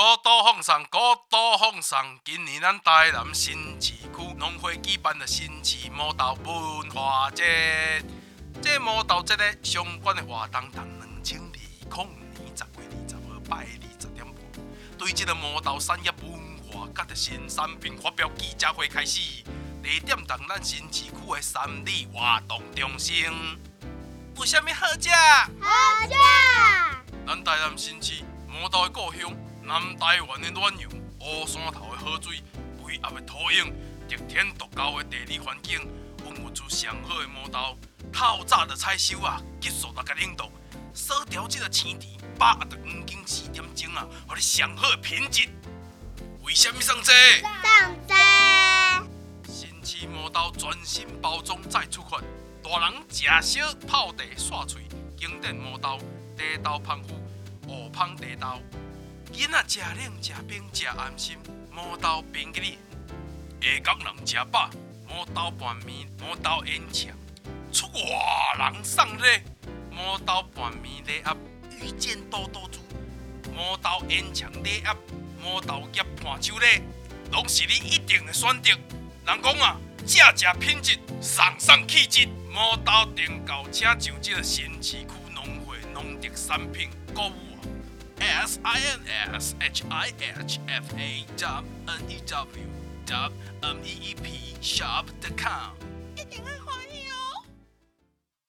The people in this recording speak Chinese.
高度奉上，高度奉上。今年咱台南新市区农会举办的新市魔道文化节，这魔道节的相关的活动，从两千二零年十月二十号拜二十点半，对这个魔道产业文化甲的新产品发表记者会开始，地点在咱新市区的三里活动中心。有啥物好食？好食！咱台南新市魔道的故乡。南台湾的暖阳，乌山头的好水，肥沃的土壤，得天独厚的地理环境，孕育出上好的魔豆。透早的采收啊，技术来甲领导，锁条这个青田，把握着黄金四点钟啊，予你上好的品质。为什么上车？上车。新市魔豆全新包装再出发，大人吃小泡茶刷嘴，经典魔豆，茶豆芳富，乌芳茶豆。囡仔食冷食冰食安心，魔豆冰淇淋；下港人食饱，魔豆拌面、魔豆烟肠；出外人送礼，魔豆拌面礼盒；遇见多多猪，魔豆烟肠礼盒；魔豆夹伴手礼，拢是你一定的选择。人讲啊，正正品质，上上气质，魔豆订购请上这个新市区农会农特产品购物。S-I-N-S-H-I-H-F-A dot N-E-W dot M-E-E-P shop.com.